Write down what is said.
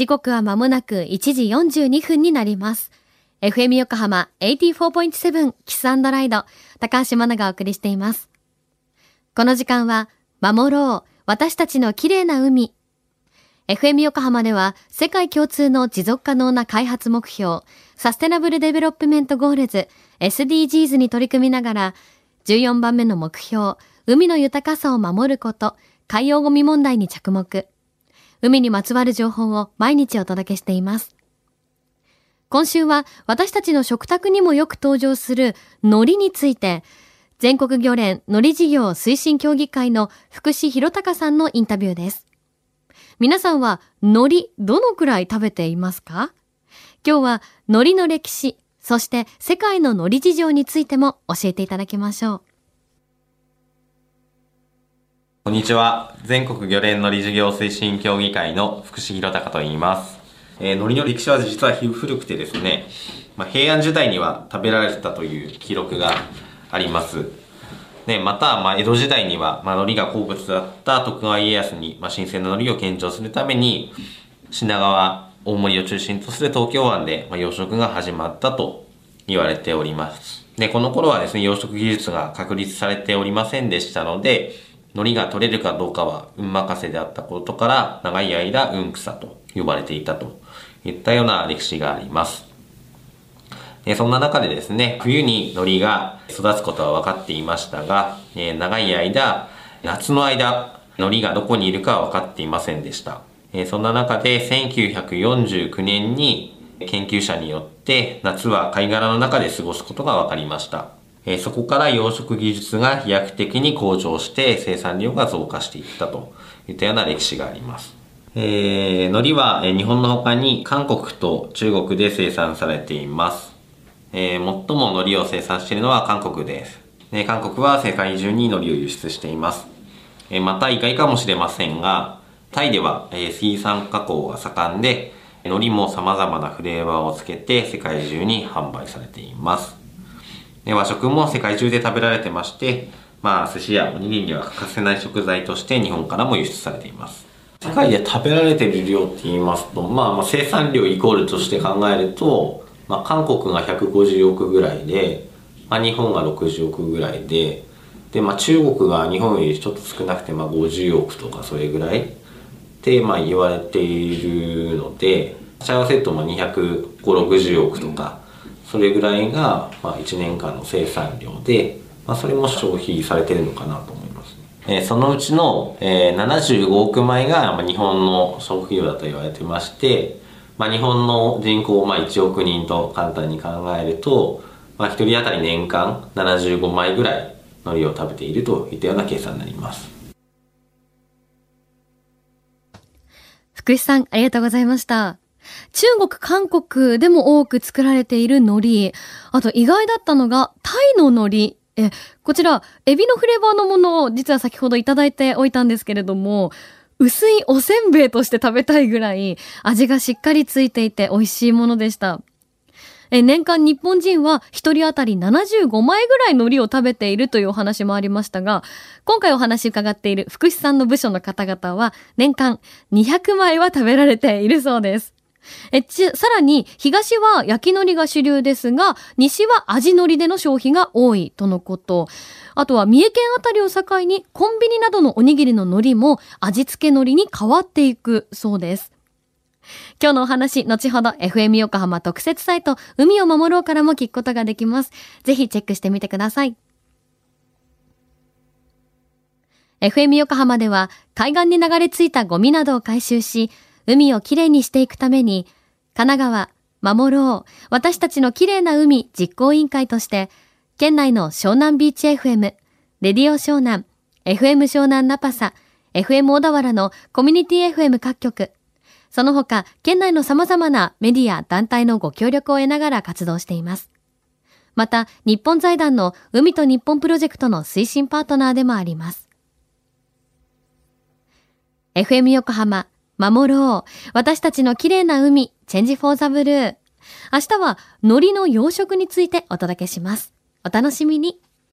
時刻は間もなく1時42分になります。FM 横浜84.7キスライド高橋真奈がお送りしています。この時間は守ろう私たちの綺麗な海 FM 横浜では世界共通の持続可能な開発目標サステナブルデベロップメントゴールズ SDGs に取り組みながら14番目の目標海の豊かさを守ること海洋ゴミ問題に着目海にまつわる情報を毎日お届けしています。今週は私たちの食卓にもよく登場する海苔について、全国漁連海苔事業推進協議会の福士博隆さんのインタビューです。皆さんは海苔どのくらい食べていますか？今日は海苔の歴史、そして世界の海苔事情についても教えていただきましょう。こんにちは。全国漁連の理事業推進協議会の福士博隆と言います。えー、海苔の歴史は実は古くてですね、まあ、平安時代には食べられてたという記録があります。で、また、まあ、江戸時代には、まあ、海苔が好物だった徳川家康に、まあ、新鮮な海苔を献上するために、品川、大森を中心とする東京湾で、まあ、養殖が始まったと言われております。で、この頃はですね、養殖技術が確立されておりませんでしたので、海苔が取れるかどうかは運任せであったことから、長い間運草と呼ばれていたといったような歴史があります。でそんな中でですね、冬に海苔が育つことは分かっていましたが、え長い間、夏の間、海苔がどこにいるかは分かっていませんでした。えそんな中で1949年に研究者によって夏は貝殻の中で過ごすことが分かりました。えそこから養殖技術が飛躍的に向上して生産量が増加していったといったような歴史があります。えー、海苔は日本の他に韓国と中国で生産されています。えー、最も海苔を生産しているのは韓国です。え韓国は世界中に海苔を輸出しています。えー、また意外かもしれませんが、タイでは、え、水産加工が盛んで、海苔も様々なフレーバーをつけて世界中に販売されています。和食も世界中で食べられてまして、まあ、寿司やおにぎりには欠かせない食材として日本からも輸出されています。世界で食べられている量って言いますと、まあ、まあ生産量イコールとして考えると、まあ、韓国が150億ぐらいで、まあ、日本が60億ぐらいで、で、まあ、中国が日本よりちょっと少なくて、まあ、50億とかそれぐらいってまあ言われているので、シャワーセットも250、60億とか、それぐらいが、まあ、1年間の生産量で、まあ、それも消費されてるのかなと思います、ね、えー、そのうちの、えー、75億枚が、まあ、日本の消費量だと言われてまして、まあ、日本の人口、まあ、1億人と簡単に考えると、まあ、1人当たり年間75枚ぐらい海苔を食べているといったような計算になります。福士さん、ありがとうございました。中国、韓国でも多く作られている海苔。あと意外だったのが、タイの海苔。え、こちら、エビのフレーバーのものを実は先ほどいただいておいたんですけれども、薄いおせんべいとして食べたいぐらい味がしっかりついていて美味しいものでした。え年間日本人は1人当たり75枚ぐらい海苔を食べているというお話もありましたが、今回お話伺っている福士さんの部署の方々は年間200枚は食べられているそうです。えち、さらに、東は焼き海苔が主流ですが、西は味海苔での消費が多いとのこと。あとは、三重県あたりを境に、コンビニなどのおにぎりの海苔も味付け海苔に変わっていくそうです。今日のお話、後ほど FM 横浜特設サイト、海を守ろうからも聞くことができます。ぜひチェックしてみてください。FM 横浜では、海岸に流れ着いたゴミなどを回収し、海をきれいにしていくために、神奈川、守ろう、私たちのきれいな海実行委員会として、県内の湘南ビーチ FM、レディオ湘南、FM 湘南ナパサ、FM 小田原のコミュニティ FM 各局、その他、県内の様々なメディア、団体のご協力を得ながら活動しています。また、日本財団の海と日本プロジェクトの推進パートナーでもあります。FM 横浜守ろう。私たちの綺麗な海、チェンジフォーザブルー。明日は海苔の養殖についてお届けします。お楽しみに。